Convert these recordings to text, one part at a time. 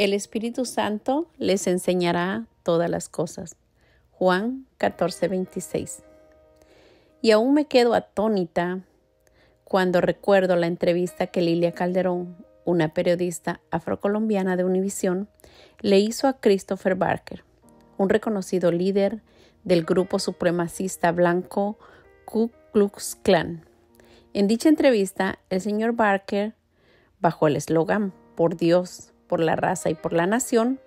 El Espíritu Santo les enseñará todas las cosas. Juan 14, 26. Y aún me quedo atónita cuando recuerdo la entrevista que Lilia Calderón, una periodista afrocolombiana de Univisión, le hizo a Christopher Barker, un reconocido líder del grupo supremacista blanco Ku Klux Klan. En dicha entrevista, el señor Barker, bajo el eslogan Por Dios, por la raza y por la nación,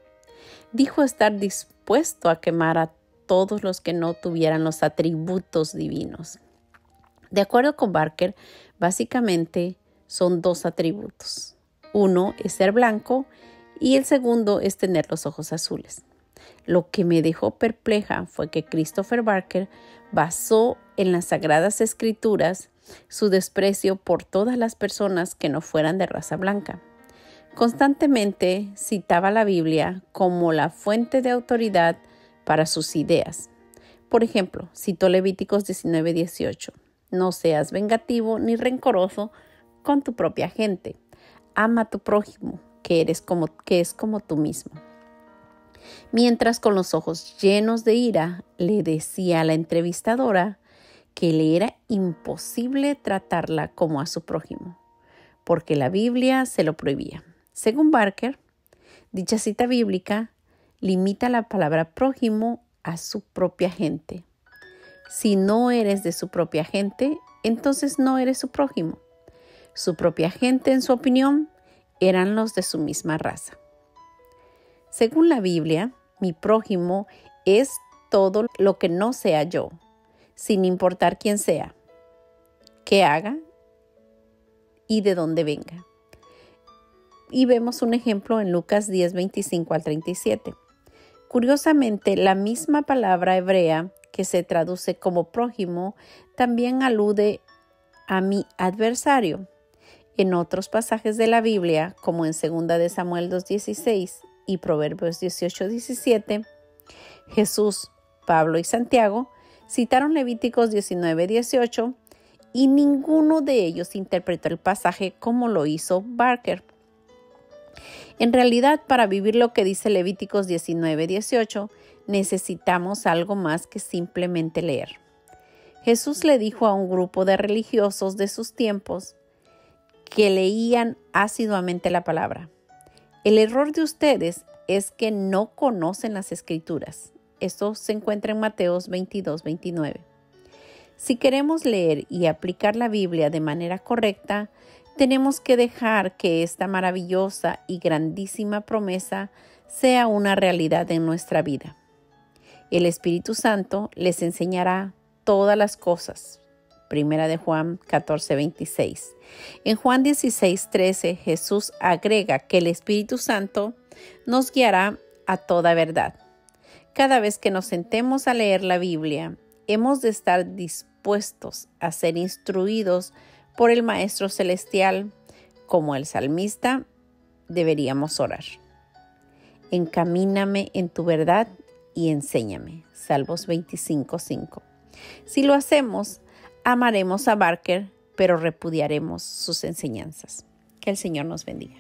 dijo estar dispuesto a quemar a todos los que no tuvieran los atributos divinos. De acuerdo con Barker, básicamente son dos atributos. Uno es ser blanco y el segundo es tener los ojos azules. Lo que me dejó perpleja fue que Christopher Barker basó en las sagradas escrituras su desprecio por todas las personas que no fueran de raza blanca. Constantemente citaba la Biblia como la fuente de autoridad para sus ideas. Por ejemplo, citó Levíticos 19:18. No seas vengativo ni rencoroso con tu propia gente. Ama a tu prójimo, que, eres como, que es como tú mismo. Mientras con los ojos llenos de ira le decía a la entrevistadora que le era imposible tratarla como a su prójimo, porque la Biblia se lo prohibía. Según Barker, dicha cita bíblica limita la palabra prójimo a su propia gente. Si no eres de su propia gente, entonces no eres su prójimo. Su propia gente, en su opinión, eran los de su misma raza. Según la Biblia, mi prójimo es todo lo que no sea yo, sin importar quién sea, qué haga y de dónde venga y vemos un ejemplo en Lucas 10, 25 al 37. Curiosamente, la misma palabra hebrea que se traduce como prójimo también alude a mi adversario. En otros pasajes de la Biblia, como en 2 de Samuel 2.16 y Proverbios 18.17, Jesús, Pablo y Santiago citaron Levíticos 19.18 y ninguno de ellos interpretó el pasaje como lo hizo Barker. En realidad, para vivir lo que dice Levíticos 19, 18, necesitamos algo más que simplemente leer. Jesús le dijo a un grupo de religiosos de sus tiempos que leían asiduamente la palabra. El error de ustedes es que no conocen las escrituras. Esto se encuentra en Mateos 22, 29. Si queremos leer y aplicar la Biblia de manera correcta, tenemos que dejar que esta maravillosa y grandísima promesa sea una realidad en nuestra vida. El Espíritu Santo les enseñará todas las cosas. Primera de Juan 14, 26. En Juan 16, 13 Jesús agrega que el Espíritu Santo nos guiará a toda verdad. Cada vez que nos sentemos a leer la Biblia, hemos de estar dispuestos a ser instruidos por el Maestro Celestial, como el salmista, deberíamos orar. Encamíname en tu verdad y enséñame. Salmos 25.5. Si lo hacemos, amaremos a Barker, pero repudiaremos sus enseñanzas. Que el Señor nos bendiga.